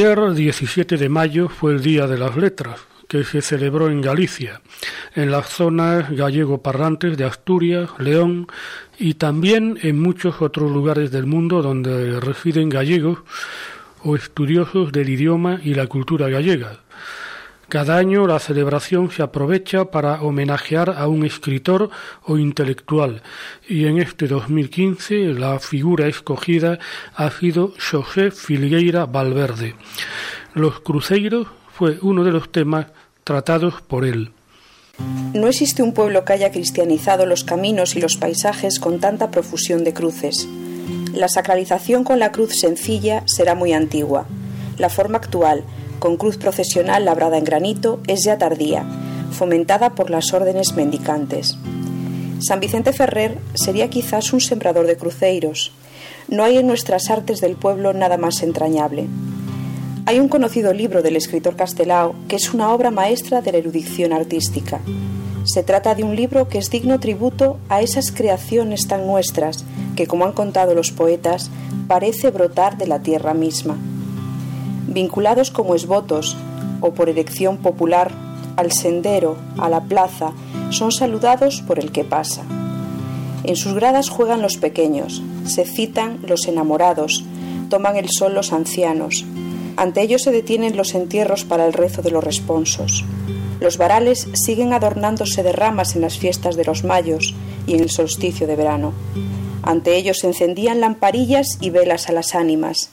Ayer, 17 de mayo, fue el Día de las Letras, que se celebró en Galicia, en las zonas gallego-parlantes de Asturias, León y también en muchos otros lugares del mundo donde residen gallegos o estudiosos del idioma y la cultura gallega. Cada año la celebración se aprovecha para homenajear a un escritor o intelectual y en este 2015 la figura escogida ha sido José Filgueira Valverde. Los cruceiros fue uno de los temas tratados por él. No existe un pueblo que haya cristianizado los caminos y los paisajes con tanta profusión de cruces. La sacralización con la cruz sencilla será muy antigua. La forma actual, con cruz procesional labrada en granito, es ya tardía, fomentada por las órdenes mendicantes. San Vicente Ferrer sería quizás un sembrador de cruceiros. No hay en nuestras artes del pueblo nada más entrañable. Hay un conocido libro del escritor Castelao que es una obra maestra de la erudición artística. Se trata de un libro que es digno tributo a esas creaciones tan nuestras que, como han contado los poetas, parece brotar de la tierra misma. Vinculados como esvotos o por elección popular al sendero, a la plaza, son saludados por el que pasa. En sus gradas juegan los pequeños, se citan los enamorados, toman el sol los ancianos, ante ellos se detienen los entierros para el rezo de los responsos. Los varales siguen adornándose de ramas en las fiestas de los mayos y en el solsticio de verano. Ante ellos se encendían lamparillas y velas a las ánimas.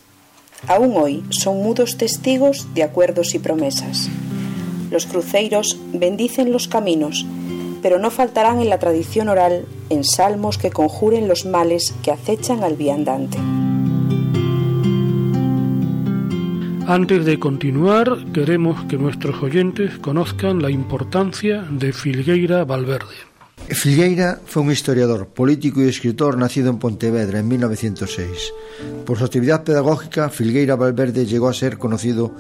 Aún hoy son mudos testigos de acuerdos y promesas. Los cruceiros bendicen los caminos, pero no faltarán en la tradición oral en salmos que conjuren los males que acechan al viandante. Antes de continuar, queremos que nuestros oyentes conozcan la importancia de Filgueira Valverde. Filgueira fue un historiador, político y escritor nacido en Pontevedra en 1906. Por su actividad pedagógica, Filgueira Valverde llegó a ser conocido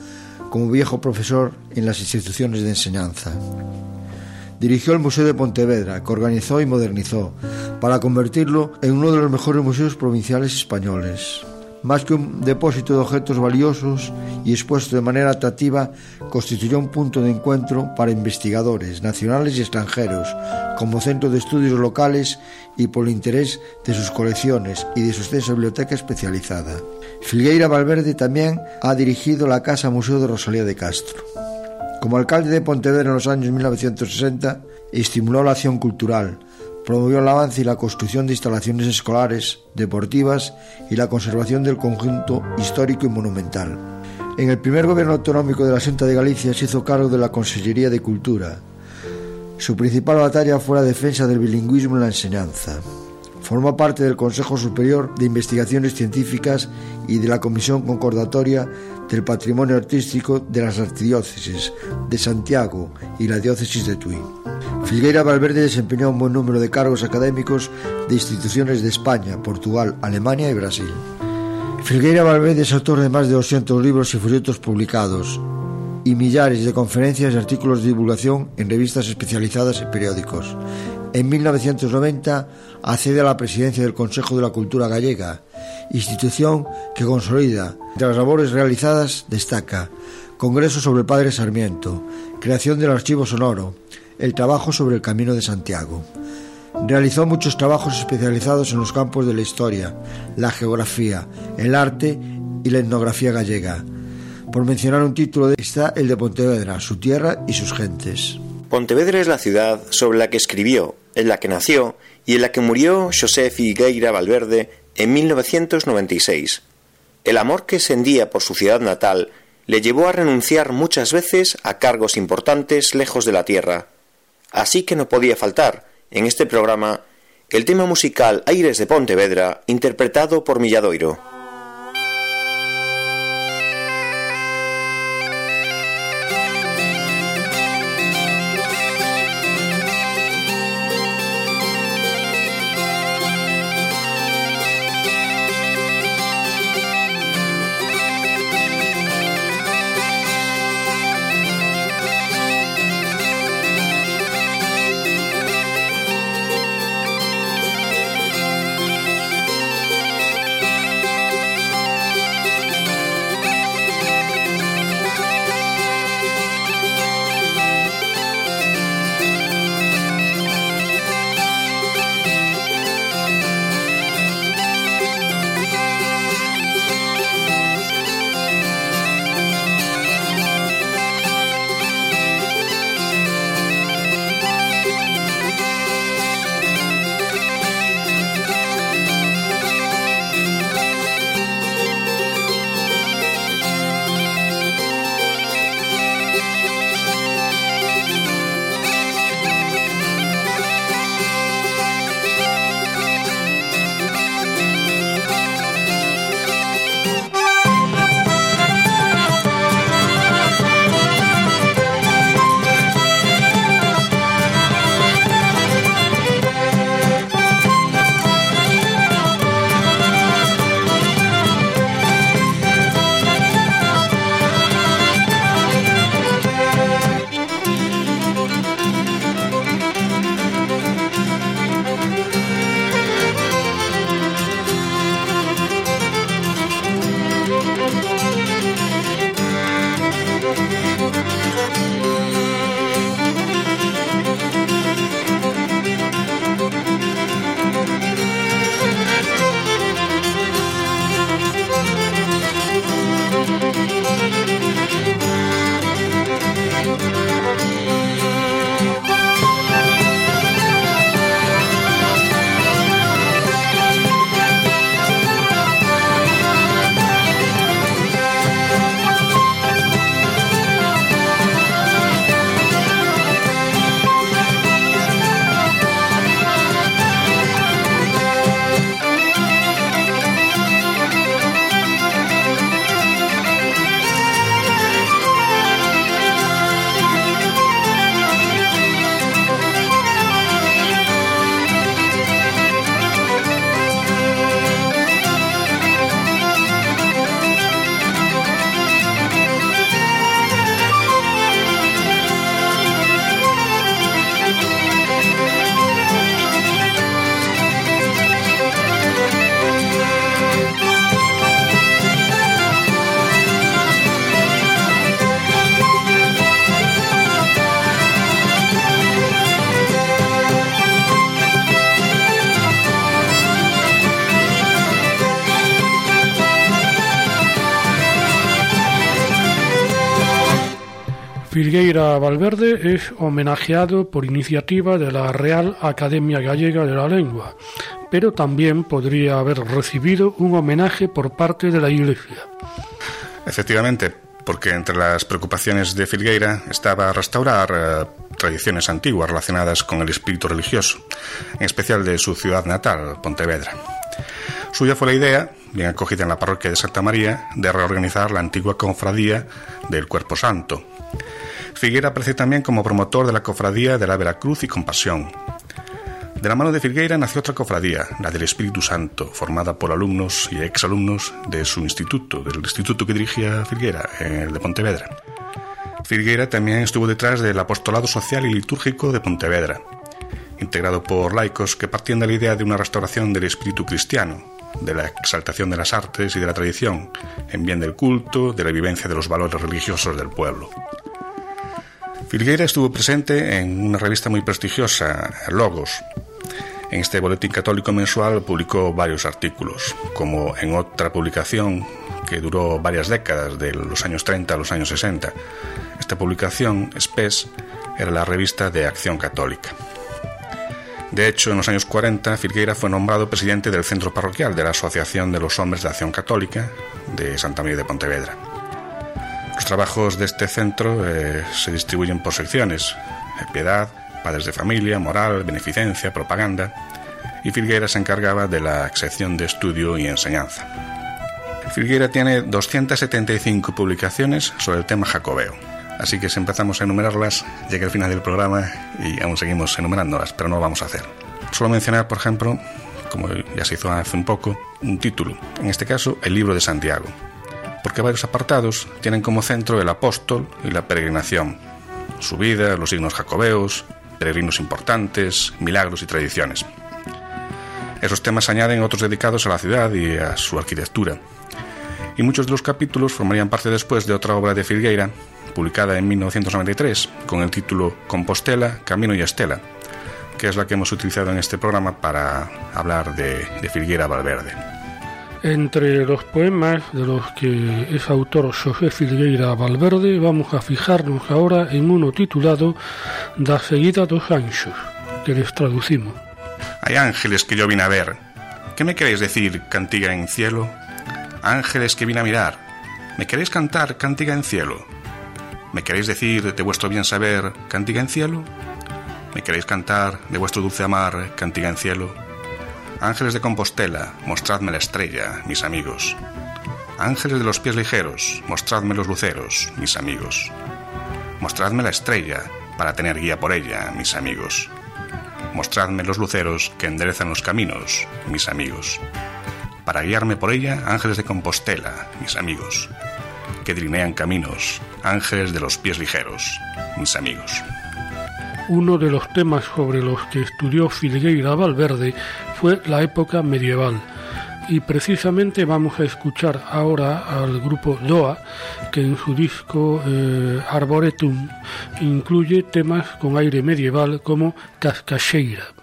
como viejo profesor en las instituciones de enseñanza. Dirigió el Museo de Pontevedra, que organizó y modernizó, para convertirlo en uno de los mejores museos provinciales españoles más que un depósito de objetos valiosos y expuesto de manera atractiva, constituyó un punto de encuentro para investigadores nacionales y extranjeros, como centro de estudios locales y por el interés de sus colecciones y de su extensa biblioteca especializada. Filgueira Valverde también ha dirigido la Casa Museo de Rosalía de Castro. Como alcalde de Pontevedra en los años 1960, estimuló la acción cultural, promovió el avance y la construcción de instalaciones escolares, deportivas y la conservación del conjunto histórico y monumental. En el primer gobierno autonómico de la Junta de Galicia se hizo cargo de la Consellería de Cultura. Su principal batalla fue la defensa del bilingüismo en la enseñanza. Formó parte del Consejo Superior de Investigaciones Científicas y de la Comisión Concordatoria del Patrimonio Artístico de las Arquidiócesis de Santiago y la Diócesis de Tui. Filgueira Valverde desempeñó un buen número de cargos académicos de instituciones de España, Portugal, Alemania y Brasil. Filgueira Valverde es autor de más de 200 libros y folletos publicados y millares de conferencias y artículos de divulgación en revistas especializadas y periódicos. En 1990 accede a la presidencia del Consejo de la Cultura Gallega, institución que consolida. Entre las labores realizadas destaca Congreso sobre el Padre Sarmiento, creación del Archivo Sonoro, el trabajo sobre el Camino de Santiago. Realizó muchos trabajos especializados en los campos de la historia, la geografía, el arte y la etnografía gallega. Por mencionar un título, está el de Pontevedra, su tierra y sus gentes. Pontevedra es la ciudad sobre la que escribió, en la que nació y en la que murió José Figueira Valverde en 1996. El amor que sentía por su ciudad natal le llevó a renunciar muchas veces a cargos importantes lejos de la tierra. Así que no podía faltar, en este programa, el tema musical Aires de Pontevedra, interpretado por Milladoiro. Filgueira Valverde es homenajeado por iniciativa de la Real Academia Gallega de la Lengua, pero también podría haber recibido un homenaje por parte de la Iglesia. Efectivamente, porque entre las preocupaciones de Filgueira estaba restaurar eh, tradiciones antiguas relacionadas con el espíritu religioso, en especial de su ciudad natal, Pontevedra. Suya fue la idea, bien acogida en la parroquia de Santa María, de reorganizar la antigua cofradía del Cuerpo Santo. Figueira aparece también como promotor de la cofradía de la Veracruz y Compasión. De la mano de Figueira nació otra cofradía, la del Espíritu Santo, formada por alumnos y exalumnos de su instituto, del instituto que dirigía Figueira, el de Pontevedra. Figueira también estuvo detrás del apostolado social y litúrgico de Pontevedra, integrado por laicos que partían de la idea de una restauración del espíritu cristiano, de la exaltación de las artes y de la tradición, en bien del culto, de la vivencia de los valores religiosos del pueblo. Filgueira estuvo presente en una revista muy prestigiosa, Logos. En este boletín católico mensual publicó varios artículos, como en otra publicación que duró varias décadas, de los años 30 a los años 60. Esta publicación, SPES, era la revista de Acción Católica. De hecho, en los años 40, Filgueira fue nombrado presidente del centro parroquial de la Asociación de los Hombres de Acción Católica de Santa María de Pontevedra. Los trabajos de este centro eh, se distribuyen por secciones: piedad, padres de familia, moral, beneficencia, propaganda. Y Filgueira se encargaba de la sección de estudio y enseñanza. Filgueira tiene 275 publicaciones sobre el tema jacobeo. Así que si empezamos a enumerarlas, llega el final del programa y aún seguimos enumerándolas, pero no lo vamos a hacer. Solo mencionar, por ejemplo, como ya se hizo hace un poco, un título, en este caso, el libro de Santiago, porque varios apartados tienen como centro el apóstol y la peregrinación, su vida, los signos jacobeos, peregrinos importantes, milagros y tradiciones. Esos temas añaden otros dedicados a la ciudad y a su arquitectura. Y muchos de los capítulos formarían parte después de otra obra de Filgueira, publicada en 1993 con el título Compostela, Camino y Estela, que es la que hemos utilizado en este programa para hablar de, de Filguera Valverde. Entre los poemas de los que es autor José Filgueira Valverde, vamos a fijarnos ahora en uno titulado Da seguida dos anchos, que les traducimos. Hay ángeles que yo vine a ver. ¿Qué me queréis decir, cantiga en cielo? Ángeles que vine a mirar. ¿Me queréis cantar cantiga en cielo? ¿Me queréis decir de vuestro bien saber cantiga en cielo? ¿Me queréis cantar de vuestro dulce amar cantiga en cielo? Ángeles de Compostela, mostradme la estrella, mis amigos. Ángeles de los pies ligeros, mostradme los luceros, mis amigos. Mostradme la estrella, para tener guía por ella, mis amigos. Mostradme los luceros que enderezan los caminos, mis amigos. Para guiarme por ella, ángeles de Compostela, mis amigos que drinean caminos, ángeles de los pies ligeros, mis amigos. Uno de los temas sobre los que estudió Filgueira Valverde fue la época medieval. Y precisamente vamos a escuchar ahora al grupo Doa, que en su disco eh, Arboretum incluye temas con aire medieval como Cascacheira.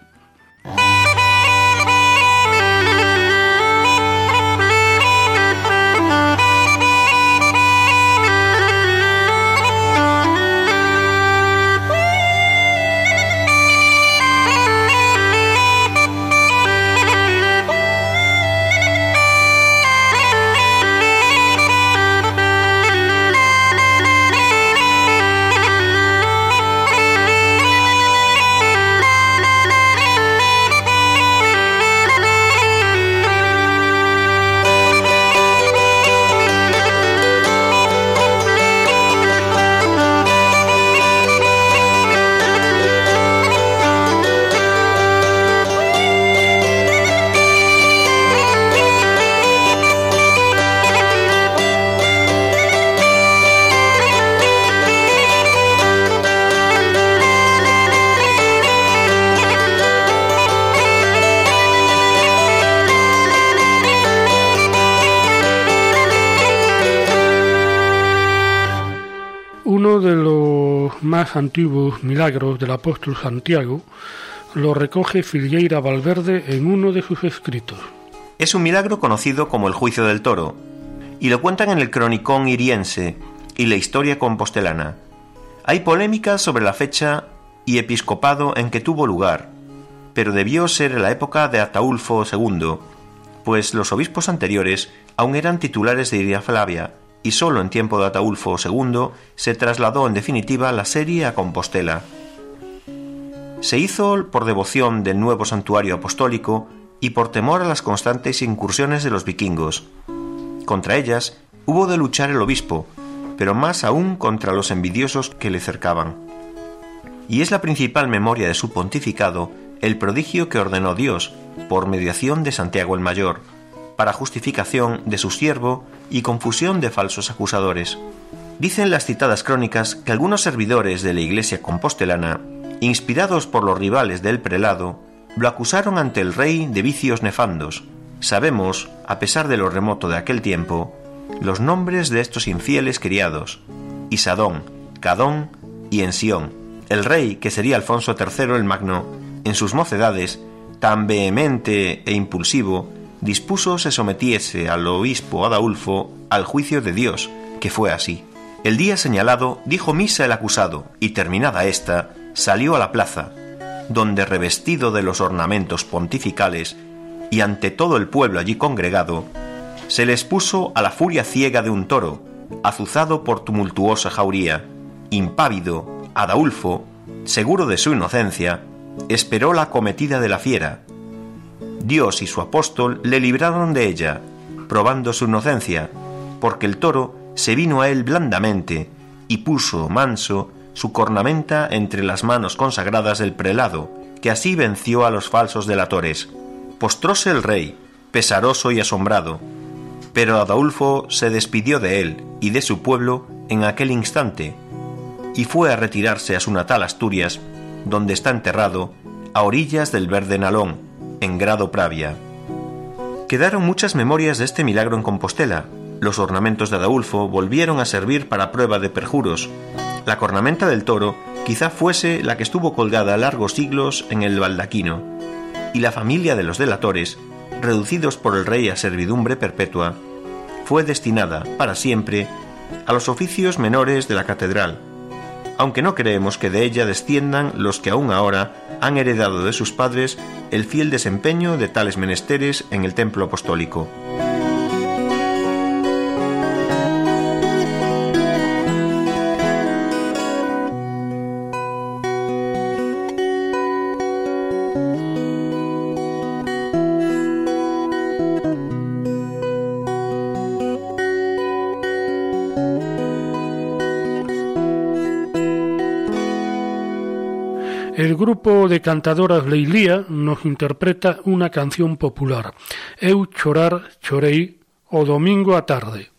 Antiguos milagros del apóstol Santiago lo recoge Filgueira Valverde en uno de sus escritos. Es un milagro conocido como el juicio del toro, y lo cuentan en el cronicón iriense y la historia compostelana. Hay polémica sobre la fecha y episcopado en que tuvo lugar, pero debió ser en la época de Ataulfo II, pues los obispos anteriores aún eran titulares de Iria Flavia, y solo en tiempo de Ataulfo II se trasladó en definitiva la serie a Compostela. Se hizo por devoción del nuevo santuario apostólico y por temor a las constantes incursiones de los vikingos. Contra ellas hubo de luchar el obispo, pero más aún contra los envidiosos que le cercaban. Y es la principal memoria de su pontificado el prodigio que ordenó Dios, por mediación de Santiago el Mayor, para justificación de su siervo y confusión de falsos acusadores. Dicen las citadas crónicas que algunos servidores de la iglesia compostelana, inspirados por los rivales del prelado, lo acusaron ante el rey de vicios nefandos. Sabemos, a pesar de lo remoto de aquel tiempo, los nombres de estos infieles criados, Isadón, Cadón y Ensión. El rey, que sería Alfonso III el Magno, en sus mocedades, tan vehemente e impulsivo, dispuso se sometiese al obispo Adaulfo al juicio de Dios, que fue así. El día señalado dijo misa el acusado, y terminada ésta, salió a la plaza, donde revestido de los ornamentos pontificales, y ante todo el pueblo allí congregado, se le expuso a la furia ciega de un toro, azuzado por tumultuosa jauría. Impávido, Adaulfo, seguro de su inocencia, esperó la cometida de la fiera. Dios y su apóstol le libraron de ella, probando su inocencia, porque el toro se vino a él blandamente y puso, manso, su cornamenta entre las manos consagradas del prelado, que así venció a los falsos delatores. Postróse el rey, pesaroso y asombrado, pero Adolfo se despidió de él y de su pueblo en aquel instante, y fue a retirarse a su natal Asturias, donde está enterrado, a orillas del verde Nalón, en grado Pravia. Quedaron muchas memorias de este milagro en Compostela. Los ornamentos de Adolfo volvieron a servir para prueba de perjuros. La cornamenta del toro quizá fuese la que estuvo colgada largos siglos en el baldaquino, y la familia de los delatores, reducidos por el rey a servidumbre perpetua, fue destinada para siempre a los oficios menores de la catedral, aunque no creemos que de ella desciendan los que aún ahora han heredado de sus padres el fiel desempeño de tales menesteres en el templo apostólico. de cantadoras Leilía nos interpreta unha canción popular Eu chorar chorei o domingo a tarde.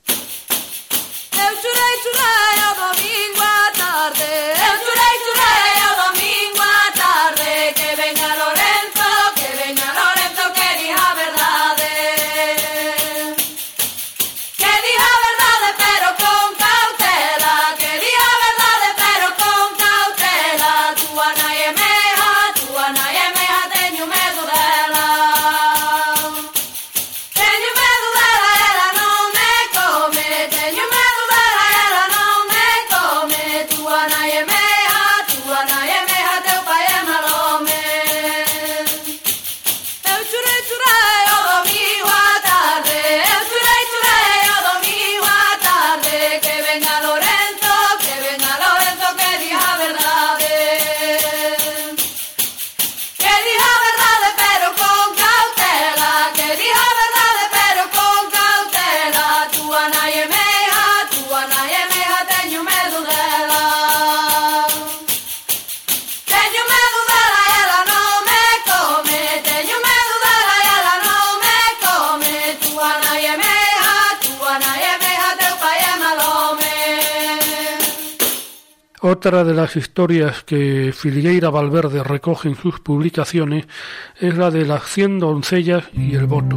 Otra de las historias que Filgueira Valverde recoge en sus publicaciones es la de las cien doncellas y el voto.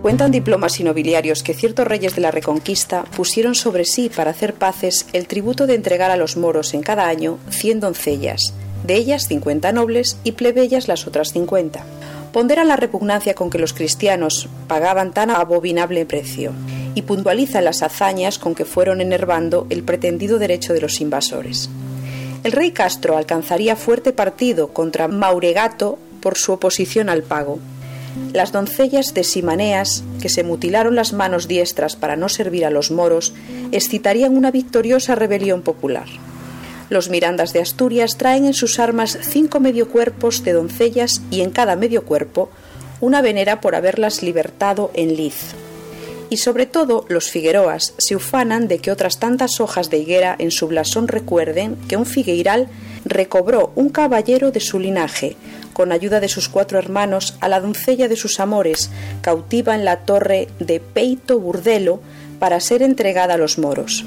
Cuentan diplomas y nobiliarios que ciertos reyes de la Reconquista pusieron sobre sí para hacer paces el tributo de entregar a los moros en cada año 100 doncellas, de ellas 50 nobles y plebeyas las otras 50 pondera la repugnancia con que los cristianos pagaban tan abominable precio y puntualiza las hazañas con que fueron enervando el pretendido derecho de los invasores. El rey Castro alcanzaría fuerte partido contra Mauregato por su oposición al pago. Las doncellas de Simaneas, que se mutilaron las manos diestras para no servir a los moros, excitarían una victoriosa rebelión popular. Los Mirandas de Asturias traen en sus armas cinco medio cuerpos de doncellas y en cada medio cuerpo una venera por haberlas libertado en Liz. Y sobre todo los Figueroas se ufanan de que otras tantas hojas de higuera en su blasón recuerden que un figueiral recobró un caballero de su linaje, con ayuda de sus cuatro hermanos, a la doncella de sus amores, cautiva en la torre de Peito Burdelo, para ser entregada a los moros.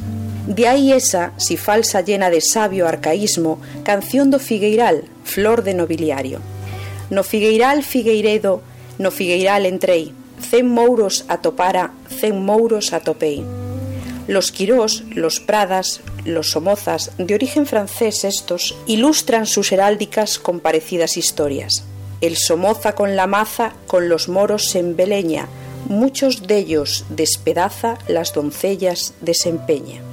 De aí esa, si falsa llena de sabio arcaísmo, canción do Figueiral, flor de nobiliario. No Figueiral Figueiredo, no Figueiral entrei, cen mouros atopara, cen mouros atopei. Los Quirós, los Pradas, los Somozas, de origen francés estos, ilustran sus heráldicas con parecidas historias. El Somoza con la maza, con los moros se embeleña, muchos de ellos despedaza, las doncellas desempeña.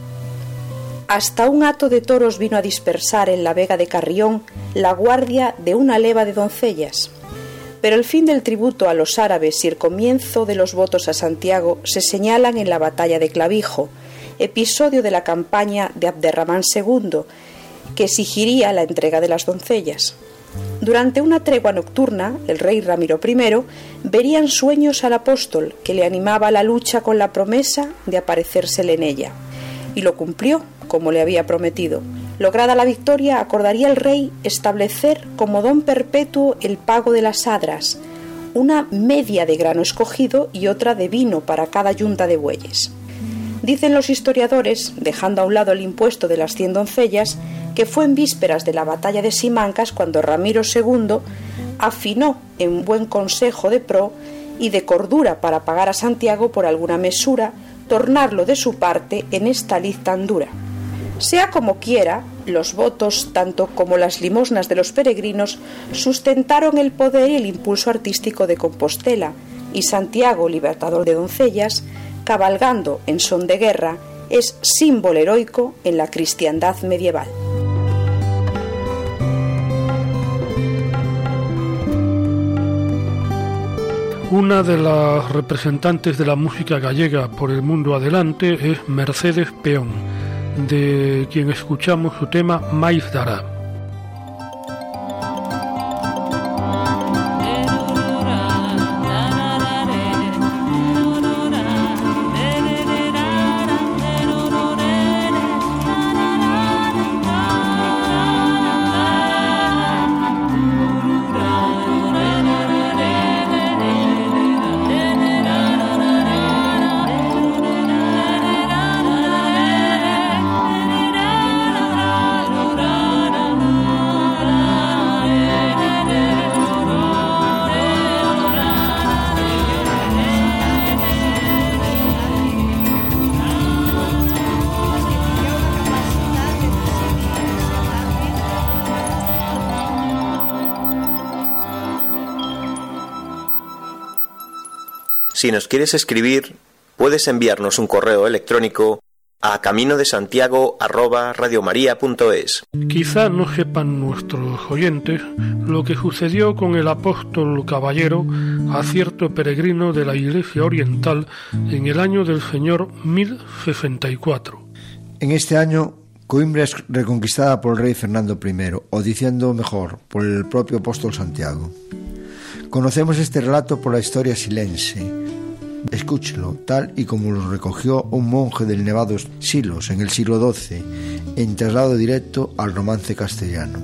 Hasta un hato de toros vino a dispersar en la vega de Carrión la guardia de una leva de doncellas. Pero el fin del tributo a los árabes y el comienzo de los votos a Santiago se señalan en la batalla de Clavijo, episodio de la campaña de Abderramán II, que exigiría la entrega de las doncellas. Durante una tregua nocturna, el rey Ramiro I vería en sueños al apóstol que le animaba a la lucha con la promesa de aparecérsele en ella. Y lo cumplió como le había prometido. Lograda la victoria, acordaría el rey establecer como don perpetuo el pago de las adras, una media de grano escogido y otra de vino para cada yunta de bueyes. Dicen los historiadores, dejando a un lado el impuesto de las cien doncellas, que fue en vísperas de la batalla de Simancas cuando Ramiro II afinó en buen consejo de pro y de cordura para pagar a Santiago por alguna mesura, tornarlo de su parte en esta liz tan dura. Sea como quiera, los votos, tanto como las limosnas de los peregrinos, sustentaron el poder y el impulso artístico de Compostela, y Santiago, libertador de doncellas, cabalgando en son de guerra, es símbolo heroico en la cristiandad medieval. Una de las representantes de la música gallega por el mundo adelante es Mercedes Peón de quien escuchamos su tema Maíz Dará. Si nos quieres escribir, puedes enviarnos un correo electrónico a camino de Santiago Quizá no sepan nuestros oyentes lo que sucedió con el apóstol caballero a cierto peregrino de la Iglesia Oriental en el año del Señor 1064. En este año, Coimbra es reconquistada por el rey Fernando I, o diciendo mejor, por el propio apóstol Santiago. Conocemos este relato por la historia silense. Escúchelo, tal y como lo recogió un monje del Nevado Silos en el siglo XII, en traslado directo al romance castellano.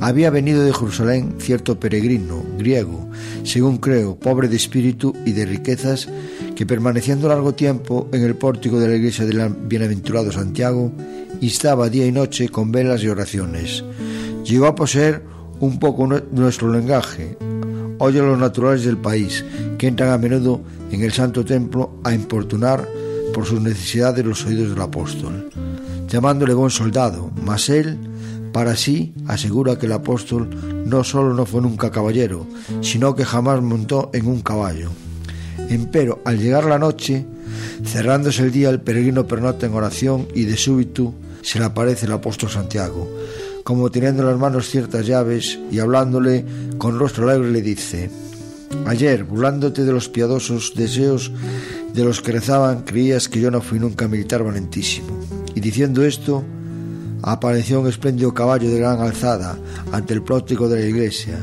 Había venido de Jerusalén cierto peregrino, griego, según creo, pobre de espíritu y de riquezas, que permaneciendo largo tiempo en el pórtico de la iglesia del bienaventurado Santiago, instaba día y noche con velas y oraciones. Llegó a poseer un poco nuestro lenguaje. Oye a los naturales del país, que entran a menudo en el santo templo a importunar por sus necesidades los oídos del apóstol, llamándole buen soldado, mas él, para sí, asegura que el apóstol no solo no fue nunca caballero, sino que jamás montó en un caballo. Empero, al llegar la noche, cerrándose el día, el peregrino pernota en oración y de súbito se le aparece el apóstol Santiago, como teniendo en las manos ciertas llaves y hablándole con rostro alegre le dice, Ayer, burlándote de los piadosos deseos de los que rezaban, creías que yo no fui nunca militar valentísimo. Y diciendo esto, apareció un espléndido caballo de gran alzada ante el prótico de la iglesia,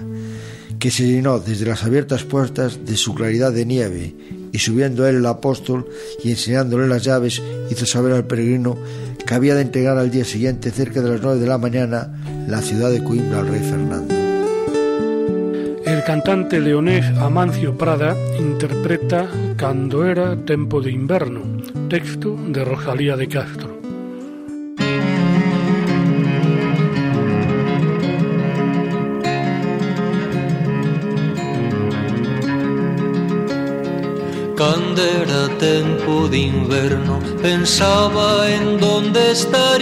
que se llenó desde las abiertas puertas de su claridad de nieve, y subiendo él el apóstol y enseñándole las llaves, hizo saber al peregrino que había de entregar al día siguiente, cerca de las nueve de la mañana, la ciudad de Coimbra al rey Fernando. El cantante leonés Amancio Prada interpreta Cando era tempo de inverno, texto de Rosalía de Castro. Cando era tempo de inverno Pensaba en donde estarías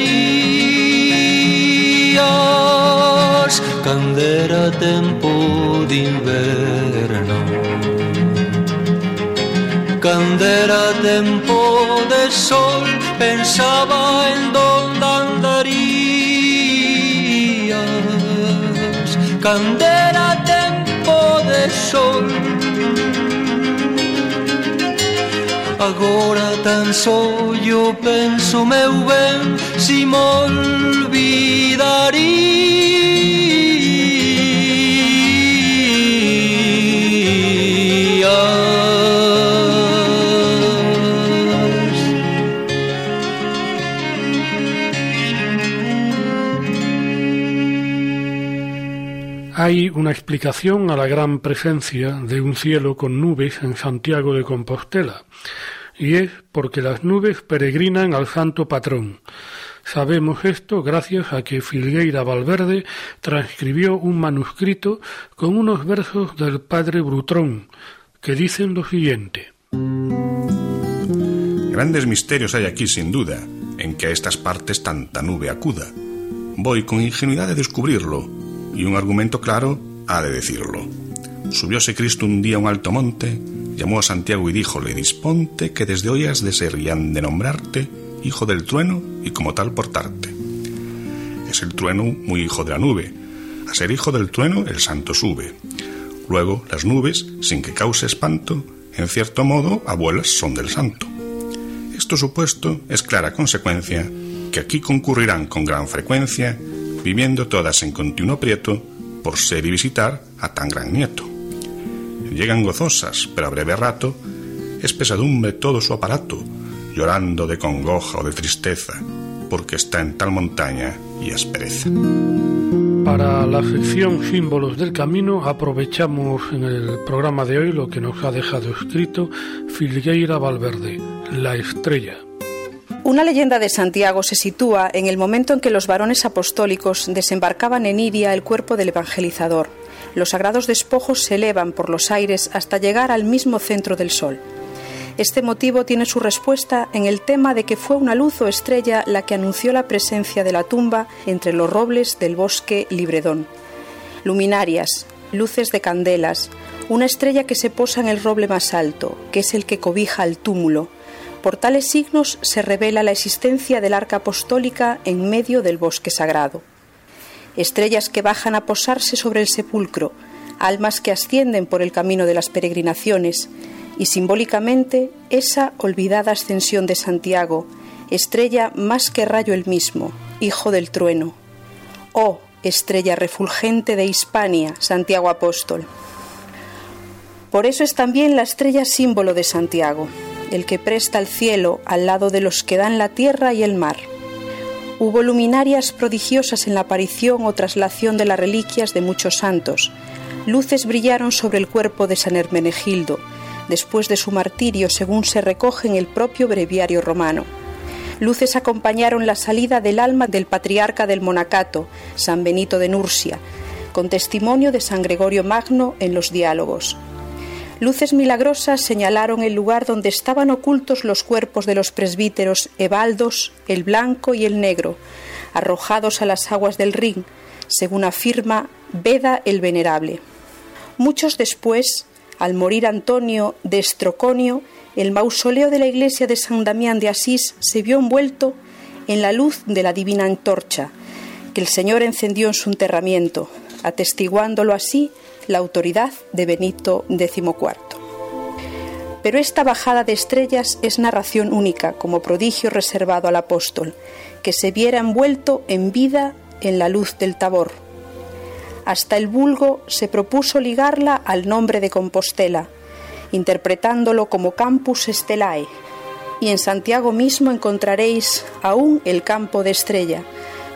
Cando era tempo de inverno Cando era tempo de sol Pensaba en donde andarías Cando era tempo de sol Agora tan só yo penso meu ben Hay una explicación a la gran presencia de un cielo con nubes en Santiago de Compostela y es porque las nubes peregrinan al santo patrón. Sabemos esto gracias a que Filgueira Valverde transcribió un manuscrito con unos versos del padre Brutrón que dicen lo siguiente. Grandes misterios hay aquí sin duda, en que a estas partes tanta nube acuda. Voy con ingenuidad a descubrirlo, y un argumento claro ha de decirlo. Subióse Cristo un día a un alto monte, llamó a Santiago y díjole, disponte que desde hoy has de ser y han de nombrarte hijo del trueno y como tal portarte. Es el trueno muy hijo de la nube. A ser hijo del trueno el santo sube. Luego las nubes, sin que cause espanto, en cierto modo abuelas son del santo. Esto supuesto es clara consecuencia que aquí concurrirán con gran frecuencia, viviendo todas en continuo prieto, por ser y visitar a tan gran nieto llegan gozosas, pero a breve rato es pesadumbre todo su aparato, llorando de congoja o de tristeza, porque está en tal montaña y aspereza. Para la sección Símbolos del Camino aprovechamos en el programa de hoy lo que nos ha dejado escrito Filgueira Valverde, La Estrella. Una leyenda de Santiago se sitúa en el momento en que los varones apostólicos desembarcaban en Iria el cuerpo del evangelizador los sagrados despojos se elevan por los aires hasta llegar al mismo centro del Sol. Este motivo tiene su respuesta en el tema de que fue una luz o estrella la que anunció la presencia de la tumba entre los robles del bosque Libredón. Luminarias, luces de candelas, una estrella que se posa en el roble más alto, que es el que cobija al túmulo. Por tales signos se revela la existencia del arca apostólica en medio del bosque sagrado estrellas que bajan a posarse sobre el sepulcro, almas que ascienden por el camino de las peregrinaciones, y simbólicamente esa olvidada ascensión de Santiago, estrella más que rayo el mismo, hijo del trueno. Oh, estrella refulgente de Hispania, Santiago Apóstol. Por eso es también la estrella símbolo de Santiago, el que presta el cielo al lado de los que dan la tierra y el mar. Hubo luminarias prodigiosas en la aparición o traslación de las reliquias de muchos santos. Luces brillaron sobre el cuerpo de San Hermenegildo, después de su martirio, según se recoge en el propio breviario romano. Luces acompañaron la salida del alma del patriarca del monacato, San Benito de Nursia, con testimonio de San Gregorio Magno en los diálogos. Luces milagrosas señalaron el lugar donde estaban ocultos los cuerpos de los presbíteros Ebaldos, el blanco y el negro, arrojados a las aguas del Rin, según afirma Beda el Venerable. Muchos después, al morir Antonio de Estroconio, el mausoleo de la iglesia de San Damián de Asís se vio envuelto en la luz de la divina antorcha que el Señor encendió en su enterramiento, atestiguándolo así la autoridad de Benito XIV. Pero esta bajada de estrellas es narración única, como prodigio reservado al apóstol, que se viera envuelto en vida en la luz del tabor. Hasta el vulgo se propuso ligarla al nombre de Compostela, interpretándolo como Campus Stellae, y en Santiago mismo encontraréis aún el campo de estrella,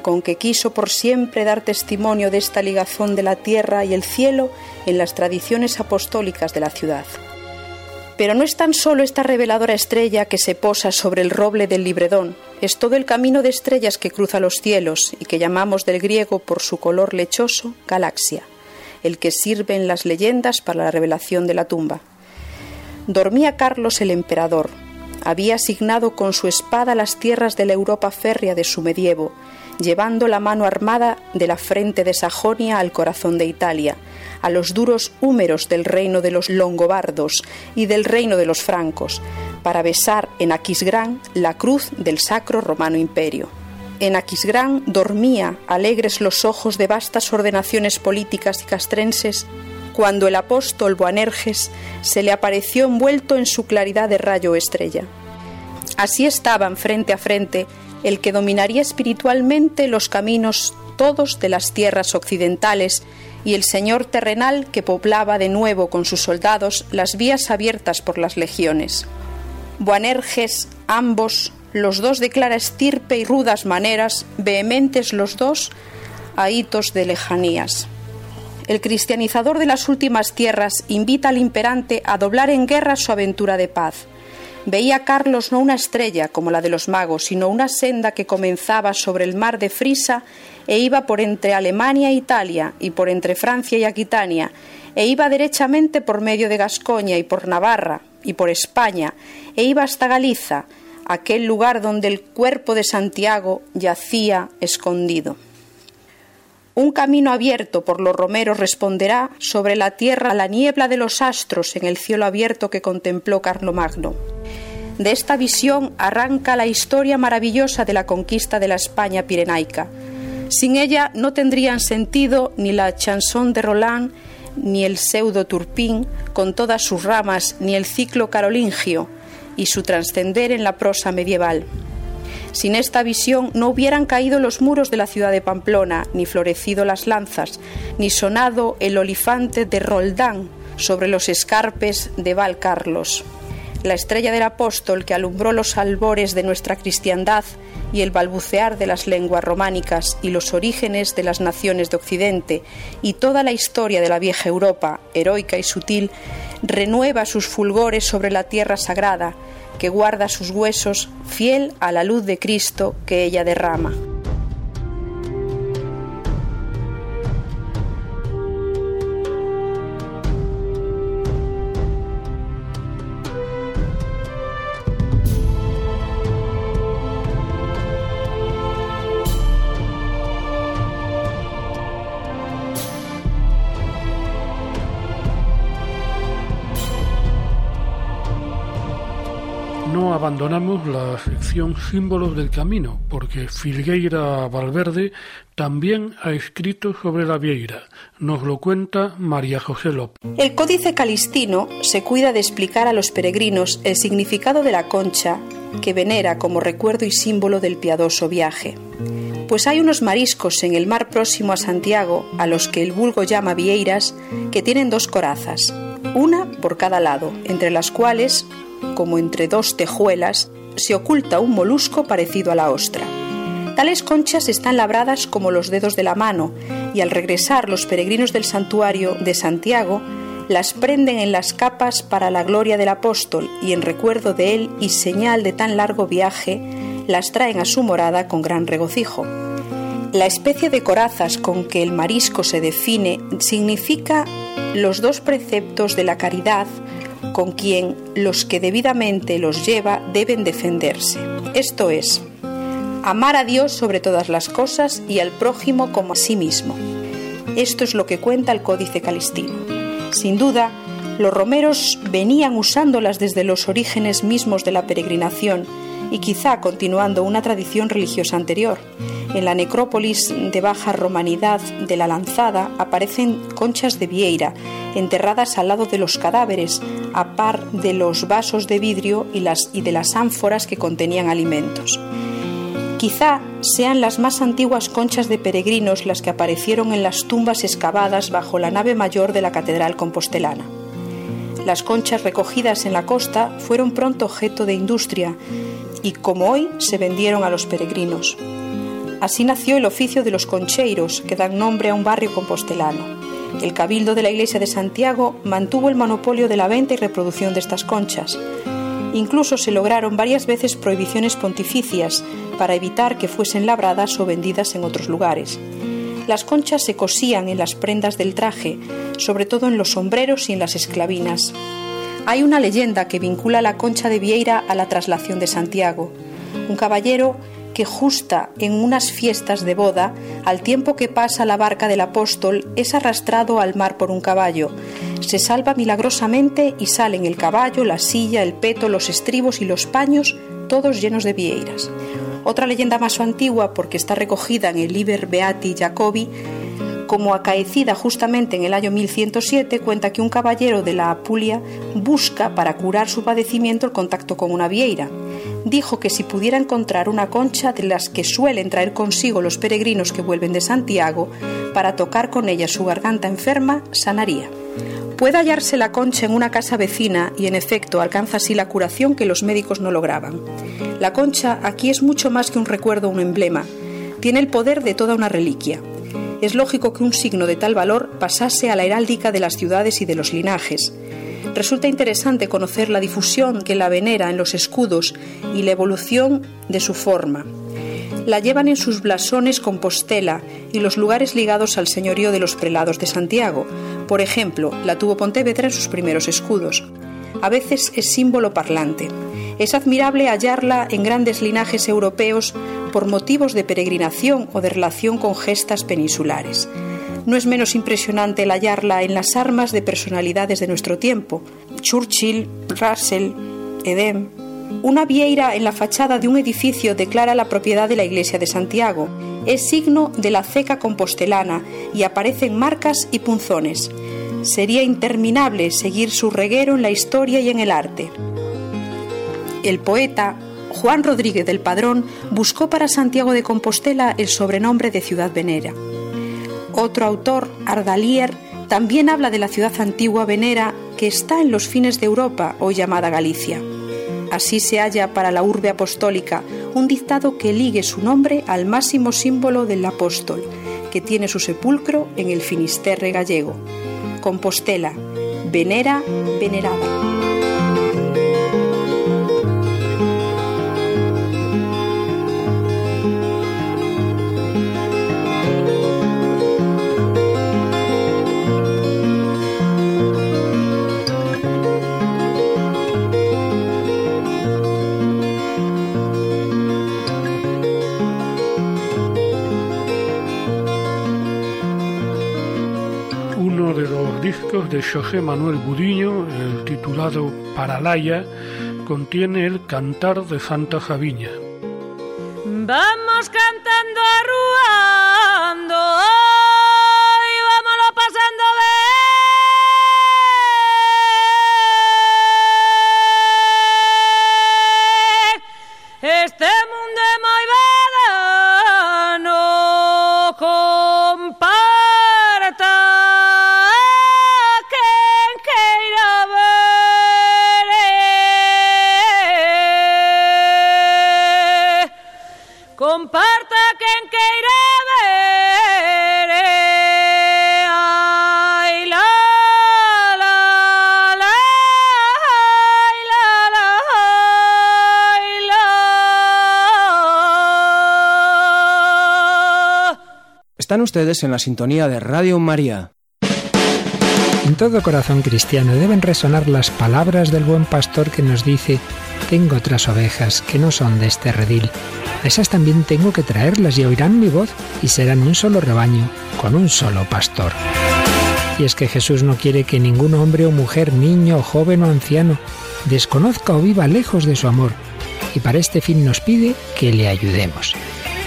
con que quiso por siempre dar testimonio de esta ligazón de la tierra y el cielo en las tradiciones apostólicas de la ciudad. Pero no es tan solo esta reveladora estrella que se posa sobre el roble del Libredón, es todo el camino de estrellas que cruza los cielos y que llamamos del griego por su color lechoso galaxia, el que sirve en las leyendas para la revelación de la tumba. Dormía Carlos el emperador, había asignado con su espada las tierras de la Europa férrea de su medievo, llevando la mano armada de la frente de Sajonia al corazón de Italia, a los duros húmeros del reino de los longobardos y del reino de los francos, para besar en Aquisgrán la cruz del Sacro Romano Imperio. En Aquisgrán dormía alegres los ojos de vastas ordenaciones políticas y castrenses cuando el apóstol Boanerges se le apareció envuelto en su claridad de rayo estrella. Así estaban frente a frente el que dominaría espiritualmente los caminos todos de las tierras occidentales y el señor terrenal que poblaba de nuevo con sus soldados las vías abiertas por las legiones. Boanerges, ambos, los dos de clara estirpe y rudas maneras, vehementes los dos, a hitos de lejanías. El cristianizador de las últimas tierras invita al imperante a doblar en guerra su aventura de paz Veía Carlos no una estrella como la de los magos, sino una senda que comenzaba sobre el mar de Frisa e iba por entre Alemania e Italia y por entre Francia y Aquitania, e iba derechamente por medio de Gascoña y por Navarra y por España, e iba hasta Galiza, aquel lugar donde el cuerpo de Santiago yacía escondido. Un camino abierto por los romeros responderá sobre la tierra la niebla de los astros en el cielo abierto que contempló Carlomagno. De esta visión arranca la historia maravillosa de la conquista de la España pirenaica. Sin ella no tendrían sentido ni la chanson de Roland, ni el pseudo Turpín, con todas sus ramas, ni el ciclo carolingio y su trascender en la prosa medieval. Sin esta visión no hubieran caído los muros de la ciudad de Pamplona, ni florecido las lanzas, ni sonado el olifante de Roldán sobre los escarpes de Val Carlos. La estrella del apóstol que alumbró los albores de nuestra cristiandad y el balbucear de las lenguas románicas y los orígenes de las naciones de Occidente y toda la historia de la vieja Europa, heroica y sutil, renueva sus fulgores sobre la tierra sagrada, que guarda sus huesos fiel a la luz de Cristo que ella derrama. Abandonamos la sección Símbolos del Camino, porque Filgueira Valverde también ha escrito sobre la vieira. Nos lo cuenta María José López. El Códice Calistino se cuida de explicar a los peregrinos el significado de la concha que venera como recuerdo y símbolo del piadoso viaje. Pues hay unos mariscos en el mar próximo a Santiago, a los que el vulgo llama vieiras, que tienen dos corazas, una por cada lado, entre las cuales como entre dos tejuelas, se oculta un molusco parecido a la ostra. Tales conchas están labradas como los dedos de la mano y al regresar los peregrinos del santuario de Santiago las prenden en las capas para la gloria del apóstol y en recuerdo de él y señal de tan largo viaje las traen a su morada con gran regocijo. La especie de corazas con que el marisco se define significa los dos preceptos de la caridad con quien los que debidamente los lleva deben defenderse. Esto es, amar a Dios sobre todas las cosas y al prójimo como a sí mismo. Esto es lo que cuenta el Códice Calistino. Sin duda, Los romeros venían usándolas desde los orígenes mismos de la peregrinación y quizá continuando una tradición religiosa anterior. En la necrópolis de baja romanidad de la Lanzada aparecen conchas de vieira, enterradas al lado de los cadáveres, a par de los vasos de vidrio y, y de las ánforas que contenían alimentos. Quizá sean las más antiguas conchas de peregrinos las que aparecieron en las tumbas excavadas bajo la nave mayor de la Catedral Compostelana. Las conchas recogidas en la costa fueron pronto objeto de industria y como hoy se vendieron a los peregrinos. Así nació el oficio de los concheiros, que dan nombre a un barrio compostelano. El cabildo de la Iglesia de Santiago mantuvo el monopolio de la venta y reproducción de estas conchas. Incluso se lograron varias veces prohibiciones pontificias para evitar que fuesen labradas o vendidas en otros lugares. Las conchas se cosían en las prendas del traje, sobre todo en los sombreros y en las esclavinas. Hay una leyenda que vincula la concha de Vieira a la traslación de Santiago. Un caballero que justa en unas fiestas de boda, al tiempo que pasa la barca del apóstol, es arrastrado al mar por un caballo. Se salva milagrosamente y salen el caballo, la silla, el peto, los estribos y los paños, todos llenos de vieiras. Otra leyenda más antigua, porque está recogida en el Liber Beati Jacobi, como acaecida justamente en el año 1107, cuenta que un caballero de la Apulia busca para curar su padecimiento el contacto con una vieira. Dijo que si pudiera encontrar una concha de las que suelen traer consigo los peregrinos que vuelven de Santiago, para tocar con ella su garganta enferma, sanaría. Puede hallarse la concha en una casa vecina y en efecto alcanza así la curación que los médicos no lograban. La concha aquí es mucho más que un recuerdo un emblema. Tiene el poder de toda una reliquia es lógico que un signo de tal valor pasase a la heráldica de las ciudades y de los linajes. Resulta interesante conocer la difusión que la venera en los escudos y la evolución de su forma. La llevan en sus blasones Compostela y los lugares ligados al señorío de los prelados de Santiago. Por ejemplo, la tuvo Pontevedra en sus primeros escudos. A veces es símbolo parlante. Es admirable hallarla en grandes linajes europeos por motivos de peregrinación o de relación con gestas peninsulares. No es menos impresionante el hallarla en las armas de personalidades de nuestro tiempo, Churchill, Russell, Edem. Una vieira en la fachada de un edificio declara la propiedad de la iglesia de Santiago. Es signo de la ceca compostelana y aparecen marcas y punzones. Sería interminable seguir su reguero en la historia y en el arte. El poeta Juan Rodríguez del Padrón buscó para Santiago de Compostela el sobrenombre de ciudad venera. Otro autor, Ardalier, también habla de la ciudad antigua venera que está en los fines de Europa, hoy llamada Galicia. Así se halla para la urbe apostólica un dictado que ligue su nombre al máximo símbolo del apóstol, que tiene su sepulcro en el Finisterre gallego. Compostela, venera, venerada. José Manuel Budiño, el titulado Paralaya, contiene el Cantar de Santa Javiña. Ustedes en la sintonía de Radio María. En todo corazón cristiano deben resonar las palabras del buen pastor que nos dice, tengo otras ovejas que no son de este redil. Esas también tengo que traerlas y oirán mi voz y serán un solo rebaño con un solo pastor. Y es que Jesús no quiere que ningún hombre o mujer, niño, joven o anciano, desconozca o viva lejos de su amor. Y para este fin nos pide que le ayudemos.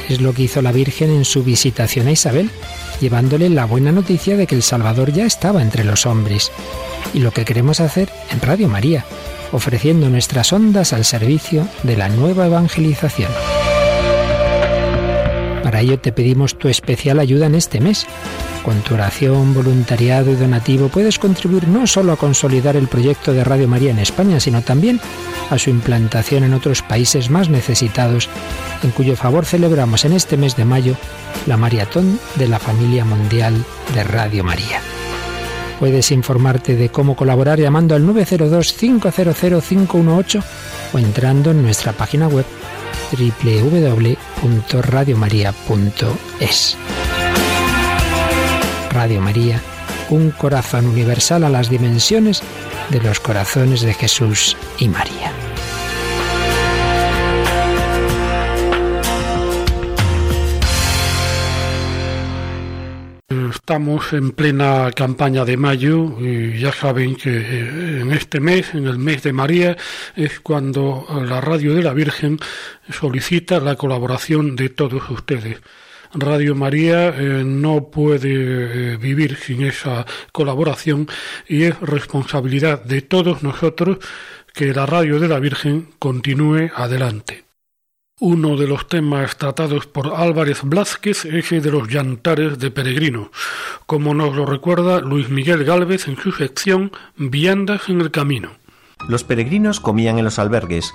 Es lo que hizo la Virgen en su visitación a Isabel, llevándole la buena noticia de que el Salvador ya estaba entre los hombres. Y lo que queremos hacer en Radio María, ofreciendo nuestras ondas al servicio de la nueva evangelización. Para ello te pedimos tu especial ayuda en este mes. Con tu oración, voluntariado y donativo puedes contribuir no solo a consolidar el proyecto de Radio María en España, sino también a su implantación en otros países más necesitados, en cuyo favor celebramos en este mes de mayo la maratón de la familia mundial de Radio María. Puedes informarte de cómo colaborar llamando al 902-500-518 o entrando en nuestra página web www.radiomaria.es. Radio María, un corazón universal a las dimensiones de los corazones de Jesús y María. Estamos en plena campaña de mayo y ya saben que eh, en este mes, en el mes de María, es cuando la Radio de la Virgen solicita la colaboración de todos ustedes. Radio María eh, no puede eh, vivir sin esa colaboración y es responsabilidad de todos nosotros que la Radio de la Virgen continúe adelante. Uno de los temas tratados por Álvarez Blázquez es el de los llantares de peregrino, como nos lo recuerda Luis Miguel Gálvez en su sección Viandas en el Camino. Los peregrinos comían en los albergues,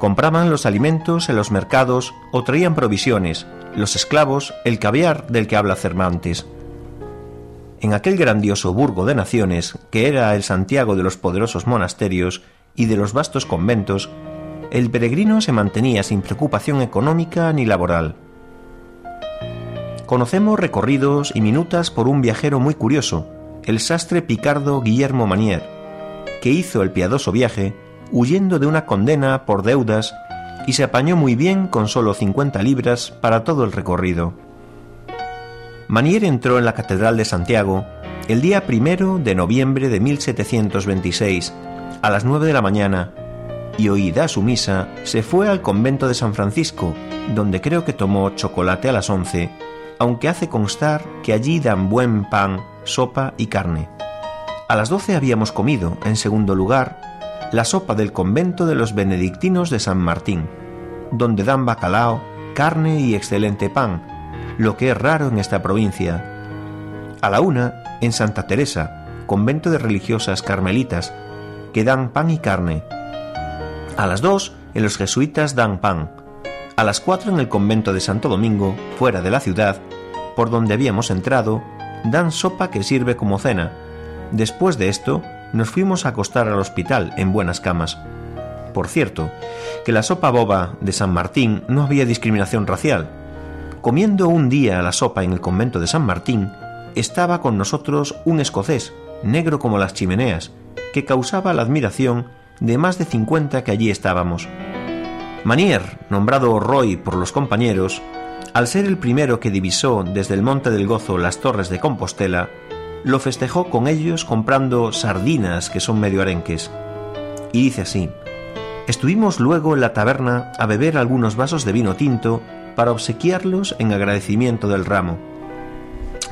compraban los alimentos en los mercados o traían provisiones, los esclavos, el caviar del que habla Cervantes. En aquel grandioso burgo de naciones, que era el Santiago de los poderosos monasterios y de los vastos conventos, el peregrino se mantenía sin preocupación económica ni laboral. Conocemos recorridos y minutas por un viajero muy curioso, el sastre picardo Guillermo Manier, que hizo el piadoso viaje huyendo de una condena por deudas y se apañó muy bien con solo 50 libras para todo el recorrido. Manier entró en la Catedral de Santiago el día primero de noviembre de 1726, a las 9 de la mañana, y oída su misa, se fue al convento de San Francisco, donde creo que tomó chocolate a las once, aunque hace constar que allí dan buen pan, sopa y carne. A las doce habíamos comido, en segundo lugar, la sopa del convento de los benedictinos de San Martín, donde dan bacalao, carne y excelente pan, lo que es raro en esta provincia. A la una, en Santa Teresa, convento de religiosas carmelitas, que dan pan y carne, a las dos, en los jesuitas dan pan. A las cuatro, en el convento de Santo Domingo, fuera de la ciudad, por donde habíamos entrado, dan sopa que sirve como cena. Después de esto, nos fuimos a acostar al hospital en buenas camas. Por cierto, que la sopa boba de San Martín no había discriminación racial. Comiendo un día la sopa en el convento de San Martín, estaba con nosotros un escocés, negro como las chimeneas, que causaba la admiración de más de 50 que allí estábamos. Manier, nombrado Roy por los compañeros, al ser el primero que divisó desde el Monte del Gozo las torres de Compostela, lo festejó con ellos comprando sardinas que son medio arenques. Y dice así, estuvimos luego en la taberna a beber algunos vasos de vino tinto para obsequiarlos en agradecimiento del ramo.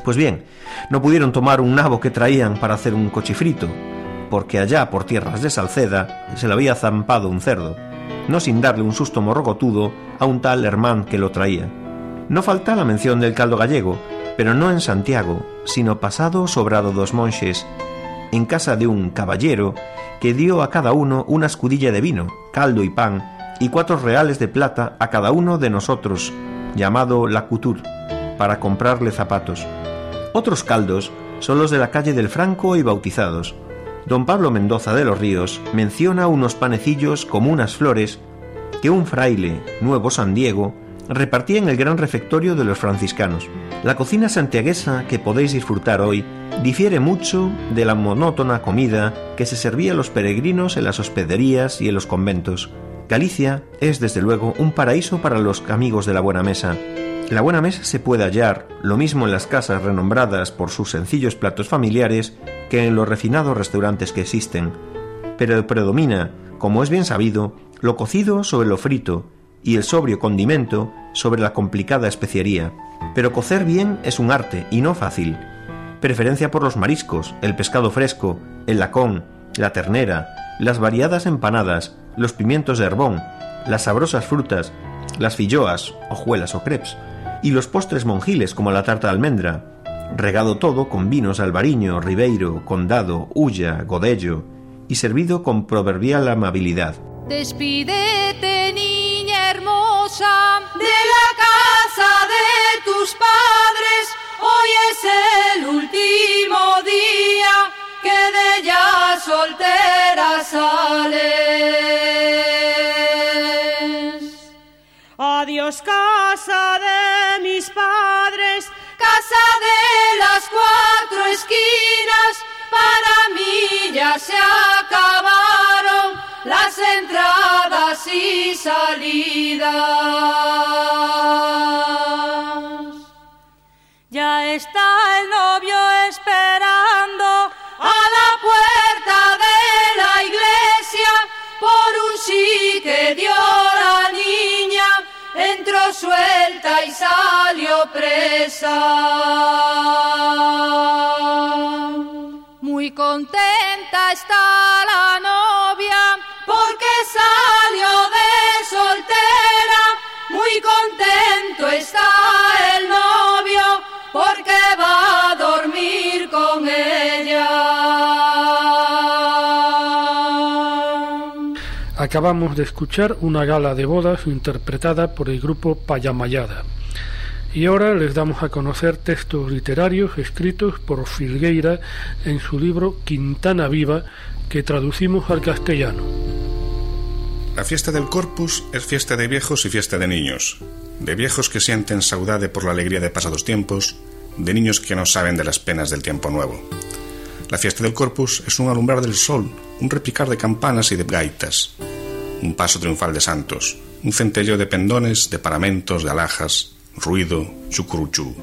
Pues bien, no pudieron tomar un nabo que traían para hacer un cochifrito, porque allá por tierras de Salceda se le había zampado un cerdo, no sin darle un susto morrocotudo a un tal Hermán que lo traía. No falta la mención del caldo gallego, pero no en Santiago, sino pasado sobrado dos monches, en casa de un caballero que dio a cada uno una escudilla de vino, caldo y pan, y cuatro reales de plata a cada uno de nosotros, llamado la couture, para comprarle zapatos. Otros caldos son los de la calle del Franco y bautizados, don Pablo Mendoza de los Ríos menciona unos panecillos como unas flores que un fraile, nuevo San Diego, repartía en el gran refectorio de los franciscanos. La cocina santiaguesa que podéis disfrutar hoy difiere mucho de la monótona comida que se servía a los peregrinos en las hospederías y en los conventos. Galicia es desde luego un paraíso para los amigos de la buena mesa, La buena mesa se puede hallar lo mismo en las casas renombradas por sus sencillos platos familiares que en los refinados restaurantes que existen, pero predomina, como es bien sabido, lo cocido sobre lo frito y el sobrio condimento sobre la complicada especiería. Pero cocer bien es un arte y no fácil. Preferencia por los mariscos, el pescado fresco, el lacón, la ternera, las variadas empanadas, los pimientos de herbón, las sabrosas frutas, las filloas, hojuelas o crepes, y los postres monjiles como la tarta de almendra, regado todo con vinos albariño, ribeiro, condado, hulla, godello, y servido con proverbial amabilidad. Despídete, niña hermosa, de la casa de tus padres. Hoy es el último día que de ella soltera sales. Adiós, casa de mis padres, casa de las cuatro esquinas. Para mí ya se acabaron las entradas y salidas. Ya está el novio esperando a la puerta de la iglesia por un sí que dio la. Entró suelta y salió presa. Muy contenta está la novia Acabamos de escuchar una gala de bodas interpretada por el grupo Payamayada. Y ahora les damos a conocer textos literarios escritos por Filgueira en su libro Quintana Viva, que traducimos al castellano. La fiesta del Corpus es fiesta de viejos y fiesta de niños, de viejos que sienten saudade por la alegría de pasados tiempos, de niños que no saben de las penas del tiempo nuevo. La fiesta del Corpus es un alumbrar del sol, un repicar de campanas y de gaitas, un paso triunfal de santos, un centelleo de pendones, de paramentos, de alhajas, ruido, chucuruchú.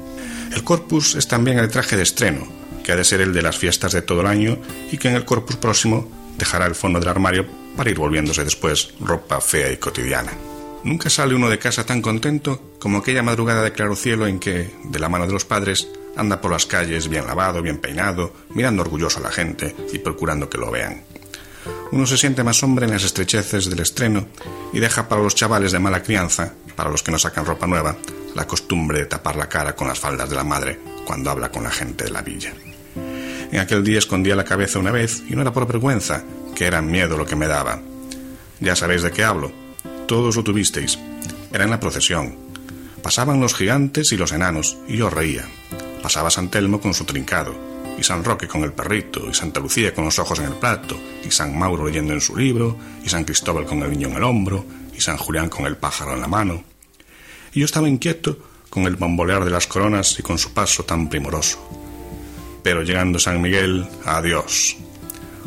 El corpus es también el traje de estreno, que ha de ser el de las fiestas de todo el año y que en el corpus próximo dejará el fondo del armario para ir volviéndose después ropa fea y cotidiana. Nunca sale uno de casa tan contento como aquella madrugada de claro cielo en que, de la mano de los padres, anda por las calles bien lavado, bien peinado, mirando orgulloso a la gente y procurando que lo vean. Uno se siente más hombre en las estrecheces del estreno y deja para los chavales de mala crianza, para los que no sacan ropa nueva, la costumbre de tapar la cara con las faldas de la madre cuando habla con la gente de la villa. En aquel día escondía la cabeza una vez y no era por vergüenza, que era miedo lo que me daba. Ya sabéis de qué hablo. Todos lo tuvisteis. Era en la procesión. Pasaban los gigantes y los enanos y yo reía. Pasaba San Telmo con su trincado, y San Roque con el perrito, y Santa Lucía con los ojos en el plato, y San Mauro leyendo en su libro, y San Cristóbal con el niño en el hombro, y San Julián con el pájaro en la mano. Y yo estaba inquieto con el bambolear de las coronas y con su paso tan primoroso. Pero llegando San Miguel, adiós.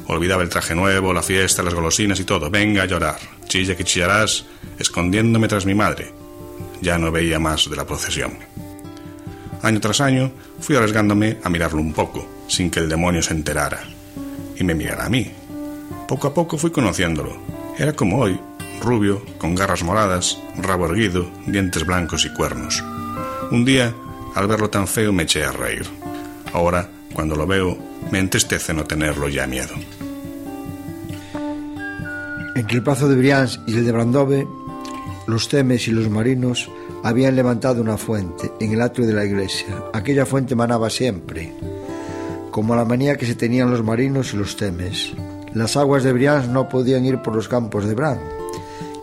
Olvidaba el traje nuevo, la fiesta, las golosinas y todo. Venga a llorar. Chilla que chillarás, escondiéndome tras mi madre. Ya no veía más de la procesión. Año tras año fui arriesgándome a mirarlo un poco, sin que el demonio se enterara. Y me mirara a mí. Poco a poco fui conociéndolo. Era como hoy, rubio, con garras moradas, rabo erguido, dientes blancos y cuernos. Un día, al verlo tan feo, me eché a reír. Ahora, cuando lo veo, me entristece no tenerlo ya miedo. Entre el plazo de Brians y el de Brandove, los temes y los marinos habían levantado una fuente en el atrio de la iglesia. Aquella fuente manaba siempre, como la manía que se tenían los marinos y los temes. Las aguas de Brians no podían ir por los campos de Bran,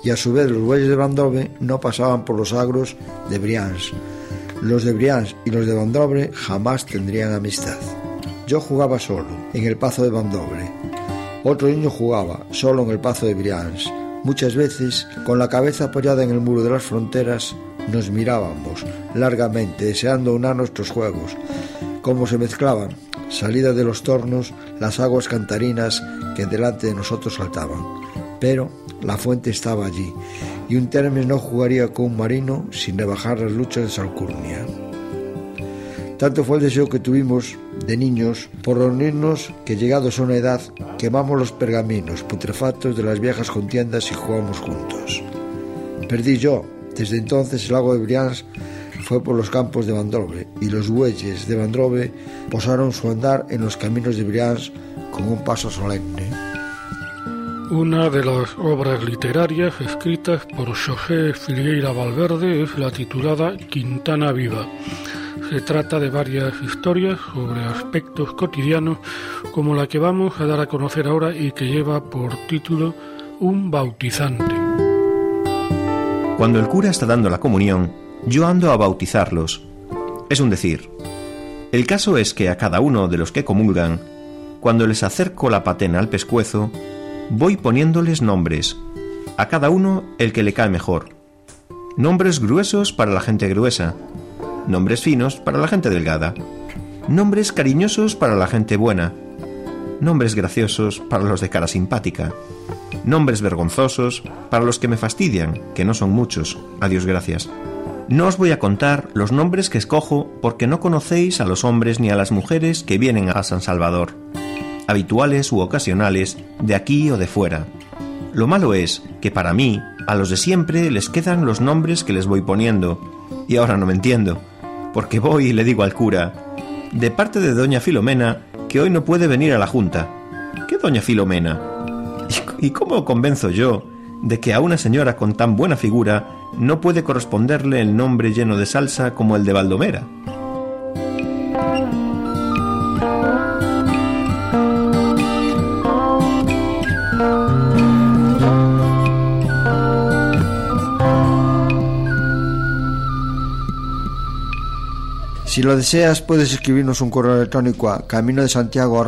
y a su vez los bueyes de Brandove no pasaban por los agros de Brians. Los de Brians y los de Bandobre jamás tendrían amistad. Yo jugaba solo, en el pazo de Bandobre. Otro niño jugaba, solo en el pazo de Brians. Muchas veces, con la cabeza apoyada en el muro de las fronteras, nos mirábamos largamente, deseando unar nuestros juegos. Cómo se mezclaban, salida de los tornos, las aguas cantarinas que delante de nosotros saltaban. Pero la fuente estaba allí, y un Termes no jugaría con un marino sin rebajar las luchas de Salcurnia. Tanto fue el deseo que tuvimos de niños por reunirnos que llegados a una edad quemamos los pergaminos putrefactos de las viejas contiendas y jugamos juntos. Perdí yo, desde entonces el lago de Brians fue por los campos de Vandrove y los bueyes de Vandrove posaron su andar en los caminos de Brians con un paso solemne. Una de las obras literarias escritas por José Filgueira Valverde es la titulada Quintana Viva. Se trata de varias historias sobre aspectos cotidianos como la que vamos a dar a conocer ahora y que lleva por título Un bautizante. Cuando el cura está dando la comunión, yo ando a bautizarlos. Es un decir. El caso es que a cada uno de los que comulgan, cuando les acerco la patena al pescuezo, voy poniéndoles nombres, a cada uno el que le cae mejor. Nombres gruesos para la gente gruesa, nombres finos para la gente delgada, nombres cariñosos para la gente buena, nombres graciosos para los de cara simpática, nombres vergonzosos para los que me fastidian, que no son muchos, a Dios gracias. No os voy a contar los nombres que escojo porque no conocéis a los hombres ni a las mujeres que vienen a San Salvador, habituales u ocasionales, de aquí o de fuera. Lo malo es que para mí, a los de siempre les quedan los nombres que les voy poniendo, y ahora no me entiendo porque voy y le digo al cura, de parte de doña Filomena, que hoy no puede venir a la junta. ¿Qué doña Filomena? ¿Y cómo convenzo yo de que a una señora con tan buena figura no puede corresponderle el nombre lleno de salsa como el de Baldomera? Si lo deseas, puedes escribirnos un correo electrónico a camino de Santiago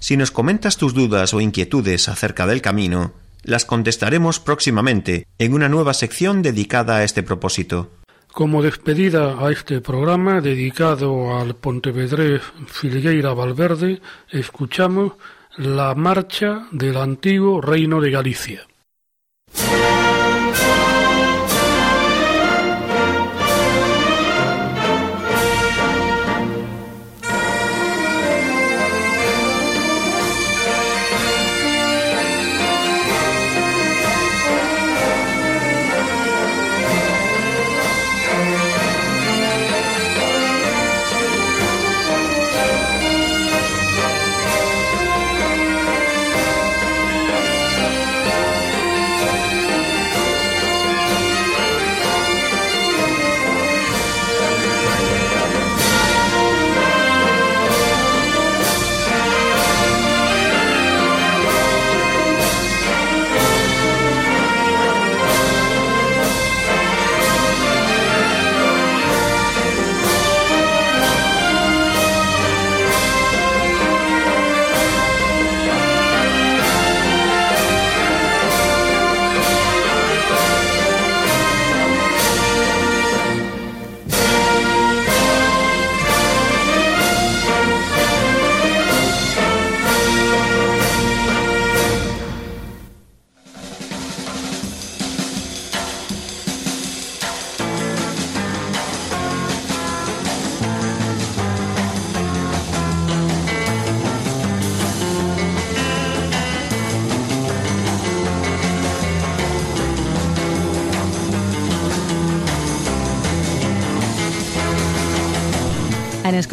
Si nos comentas tus dudas o inquietudes acerca del camino, las contestaremos próximamente en una nueva sección dedicada a este propósito. Como despedida a este programa dedicado al Pontevedrés Filgueira Valverde, escuchamos la marcha del antiguo Reino de Galicia.